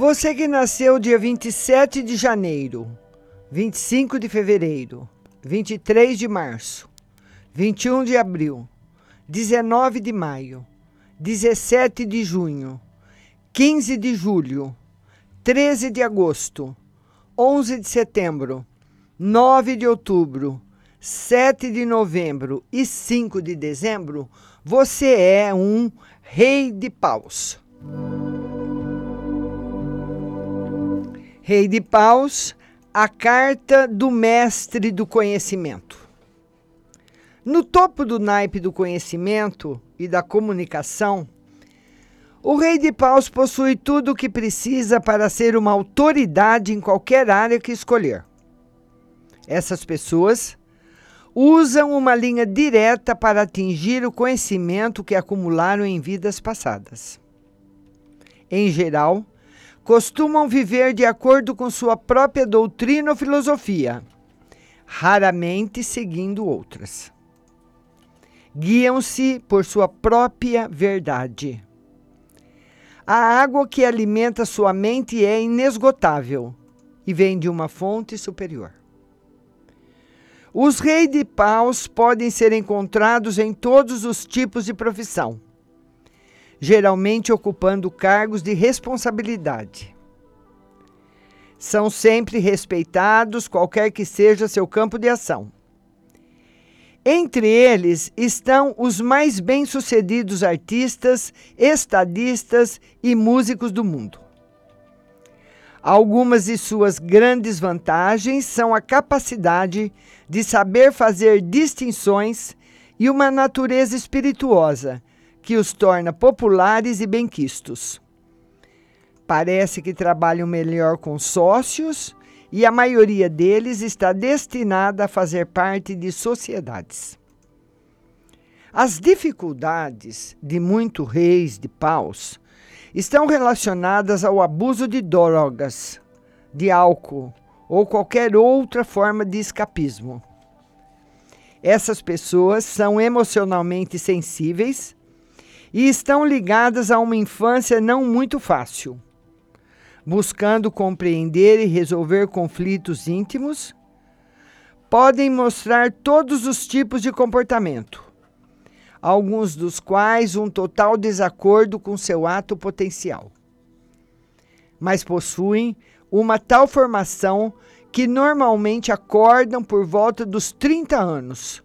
Você que nasceu dia 27 de janeiro, 25 de fevereiro, 23 de março, 21 de abril, 19 de maio, 17 de junho, 15 de julho, 13 de agosto, 11 de setembro, 9 de outubro, 7 de novembro e 5 de dezembro, você é um rei de paus. Rei de paus, a carta do mestre do conhecimento. No topo do naipe do conhecimento e da comunicação, o rei de paus possui tudo o que precisa para ser uma autoridade em qualquer área que escolher. Essas pessoas usam uma linha direta para atingir o conhecimento que acumularam em vidas passadas. Em geral, costumam viver de acordo com sua própria doutrina ou filosofia, raramente seguindo outras. Guiam-se por sua própria verdade a água que alimenta sua mente é inesgotável e vem de uma fonte superior. Os reis de paus podem ser encontrados em todos os tipos de profissão, geralmente ocupando cargos de responsabilidade. São sempre respeitados, qualquer que seja seu campo de ação. Entre eles estão os mais bem-sucedidos artistas, estadistas e músicos do mundo. Algumas de suas grandes vantagens são a capacidade de saber fazer distinções e uma natureza espirituosa que os torna populares e benquistos. Parece que trabalham melhor com sócios e a maioria deles está destinada a fazer parte de sociedades. As dificuldades de muitos reis de paus estão relacionadas ao abuso de drogas, de álcool ou qualquer outra forma de escapismo. Essas pessoas são emocionalmente sensíveis e estão ligadas a uma infância não muito fácil buscando compreender e resolver conflitos íntimos, podem mostrar todos os tipos de comportamento, alguns dos quais um total desacordo com seu ato potencial. Mas possuem uma tal formação que normalmente acordam por volta dos 30 anos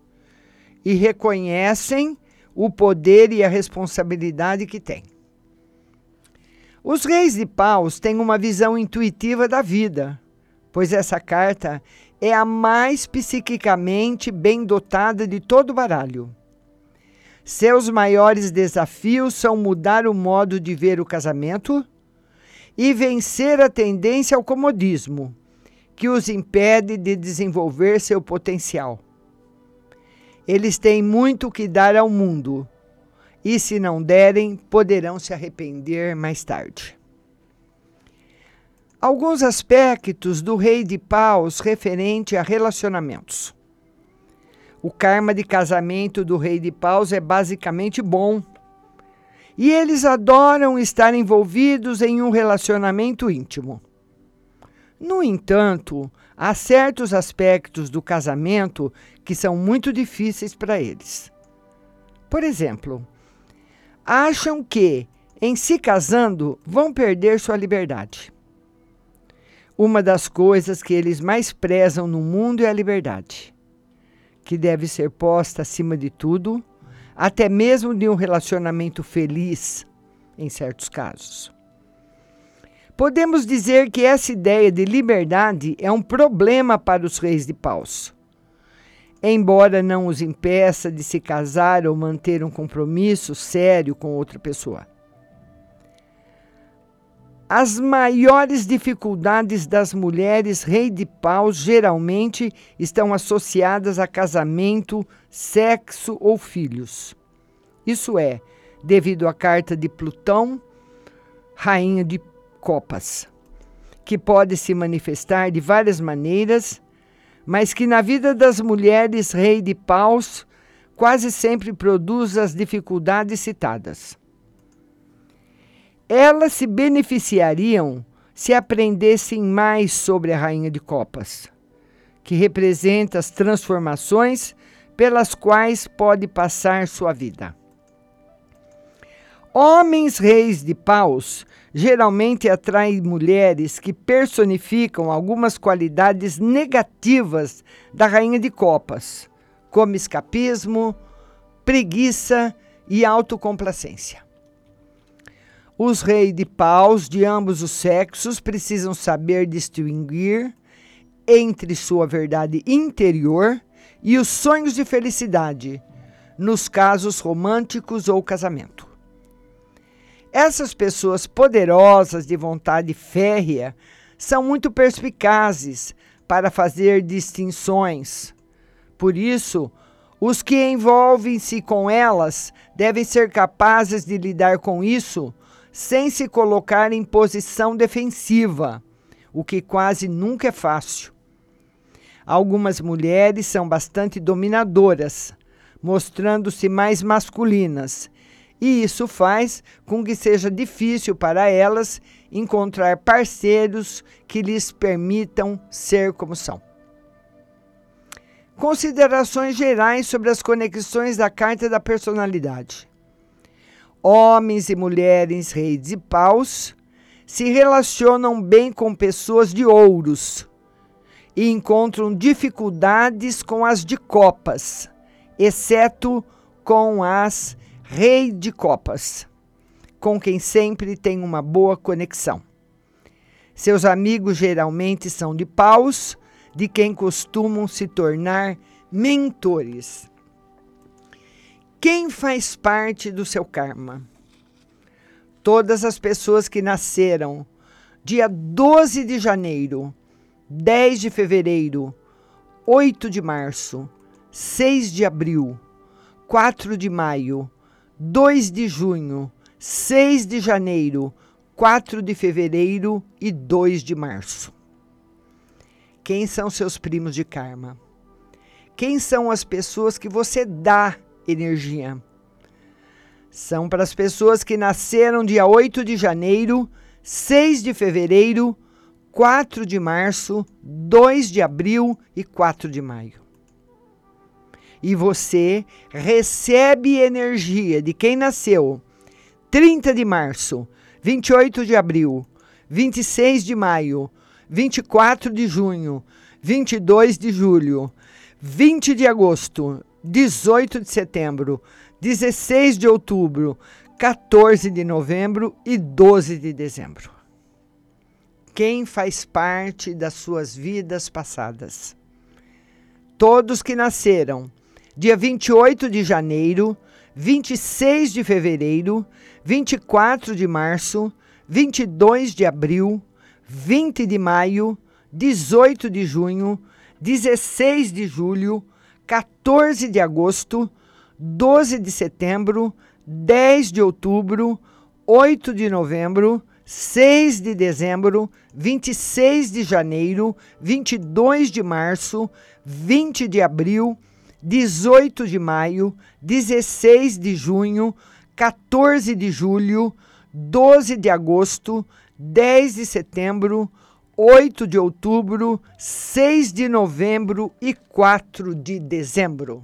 e reconhecem o poder e a responsabilidade que têm. Os reis de paus têm uma visão intuitiva da vida, pois essa carta é a mais psiquicamente bem dotada de todo o baralho. Seus maiores desafios são mudar o modo de ver o casamento e vencer a tendência ao comodismo, que os impede de desenvolver seu potencial. Eles têm muito que dar ao mundo e se não derem, poderão se arrepender mais tarde. Alguns aspectos do rei de paus referente a relacionamentos. O karma de casamento do rei de paus é basicamente bom. E eles adoram estar envolvidos em um relacionamento íntimo. No entanto, há certos aspectos do casamento que são muito difíceis para eles. Por exemplo, acham que, em se casando, vão perder sua liberdade. Uma das coisas que eles mais prezam no mundo é a liberdade, que deve ser posta acima de tudo, até mesmo de um relacionamento feliz, em certos casos. Podemos dizer que essa ideia de liberdade é um problema para os reis de paus embora não os impeça de se casar ou manter um compromisso sério com outra pessoa. As maiores dificuldades das mulheres rei de paus geralmente estão associadas a casamento, sexo ou filhos. Isso é, devido à carta de Plutão, rainha de copas, que pode se manifestar de várias maneiras mas que na vida das mulheres rei de paus quase sempre produz as dificuldades citadas. Elas se beneficiariam se aprendessem mais sobre a Rainha de Copas, que representa as transformações pelas quais pode passar sua vida. Homens reis de paus geralmente atraem mulheres que personificam algumas qualidades negativas da rainha de copas, como escapismo, preguiça e autocomplacência. Os reis de paus de ambos os sexos precisam saber distinguir entre sua verdade interior e os sonhos de felicidade, nos casos românticos ou casamento. Essas pessoas poderosas de vontade férrea são muito perspicazes para fazer distinções. Por isso, os que envolvem-se com elas devem ser capazes de lidar com isso sem se colocar em posição defensiva, o que quase nunca é fácil. Algumas mulheres são bastante dominadoras, mostrando-se mais masculinas e isso faz com que seja difícil para elas encontrar parceiros que lhes permitam ser como são. Considerações gerais sobre as conexões da carta da personalidade. Homens e mulheres reis e paus se relacionam bem com pessoas de ouros e encontram dificuldades com as de copas, exceto com as Rei de Copas, com quem sempre tem uma boa conexão. Seus amigos geralmente são de paus, de quem costumam se tornar mentores. Quem faz parte do seu karma? Todas as pessoas que nasceram dia 12 de janeiro, 10 de fevereiro, 8 de março, 6 de abril, 4 de maio, 2 de junho, 6 de janeiro, 4 de fevereiro e 2 de março. Quem são seus primos de karma? Quem são as pessoas que você dá energia? São para as pessoas que nasceram dia 8 de janeiro, 6 de fevereiro, 4 de março, 2 de abril e 4 de maio e você recebe energia de quem nasceu 30 de março, 28 de abril, 26 de maio, 24 de junho, 22 de julho, 20 de agosto, 18 de setembro, 16 de outubro, 14 de novembro e 12 de dezembro. Quem faz parte das suas vidas passadas? Todos que nasceram dia 28 de janeiro, 26 de fevereiro, 24 de março, 22 de abril, 20 de maio, 18 de junho, 16 de julho, 14 de agosto, 12 de setembro, 10 de outubro, 8 de novembro, 6 de dezembro, 26 de janeiro, 22 de março, 20 de abril, 18 de maio, 16 de junho, 14 de julho, 12 de agosto, 10 de setembro, 8 de outubro, 6 de novembro e 4 de dezembro.